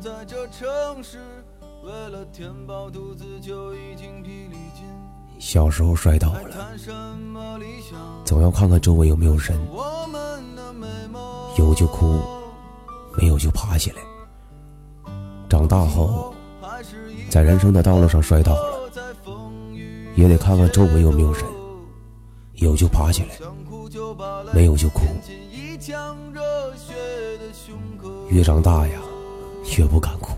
在这城市，为了填饱肚子就已经疲力尽。小时候摔倒了？总要看看周围有没有人。有就哭，没有就爬起来。长大后，在人生的道路上摔倒了，也得看看周围有没有人，有就爬起来，没有就哭。越长大呀，越不敢哭。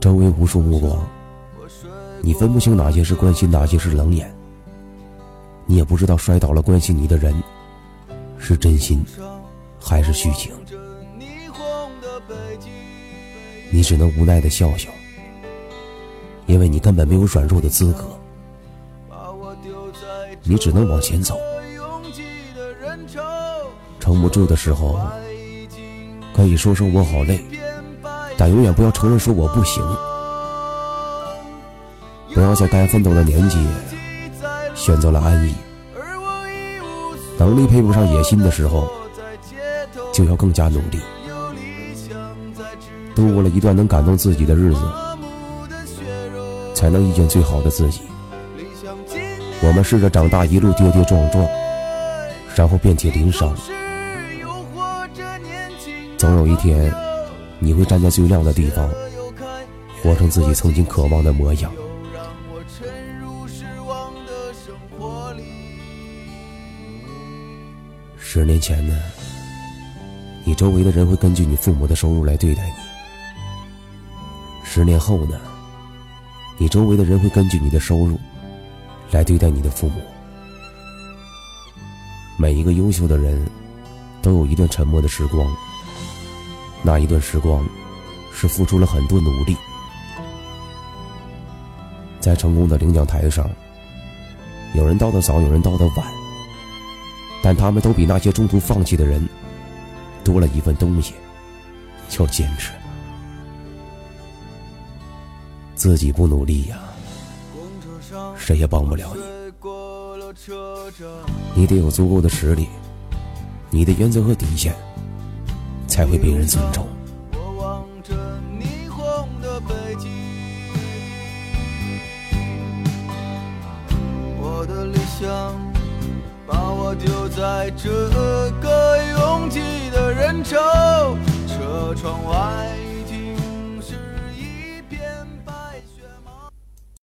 周围无数目光，你分不清哪些是关心，哪些是冷眼。你也不知道摔倒了关心你的人是真心还是虚情。你只能无奈的笑笑，因为你根本没有软弱的资格。你只能往前走，撑不住的时候，可以说声我好累，但永远不要承认说我不行。不要在该奋斗的年纪选择了安逸，能力配不上野心的时候，就要更加努力。度过了一段能感动自己的日子，才能遇见最好的自己。我们试着长大，一路跌跌撞撞，然后遍体鳞伤。总有一天，你会站在最亮的地方，活成自己曾经渴望的模样。十年前呢，你周围的人会根据你父母的收入来对待你。十年后呢？你周围的人会根据你的收入来对待你的父母。每一个优秀的人都有一段沉默的时光，那一段时光是付出了很多努力。在成功的领奖台上，有人到的早，有人到的晚，但他们都比那些中途放弃的人多了一份东西，叫坚持。自己不努力呀，谁也帮不了你。你得有足够的实力，你的原则和底线才会被人尊重。我的理想把我丢在这个拥挤的人潮，车窗外。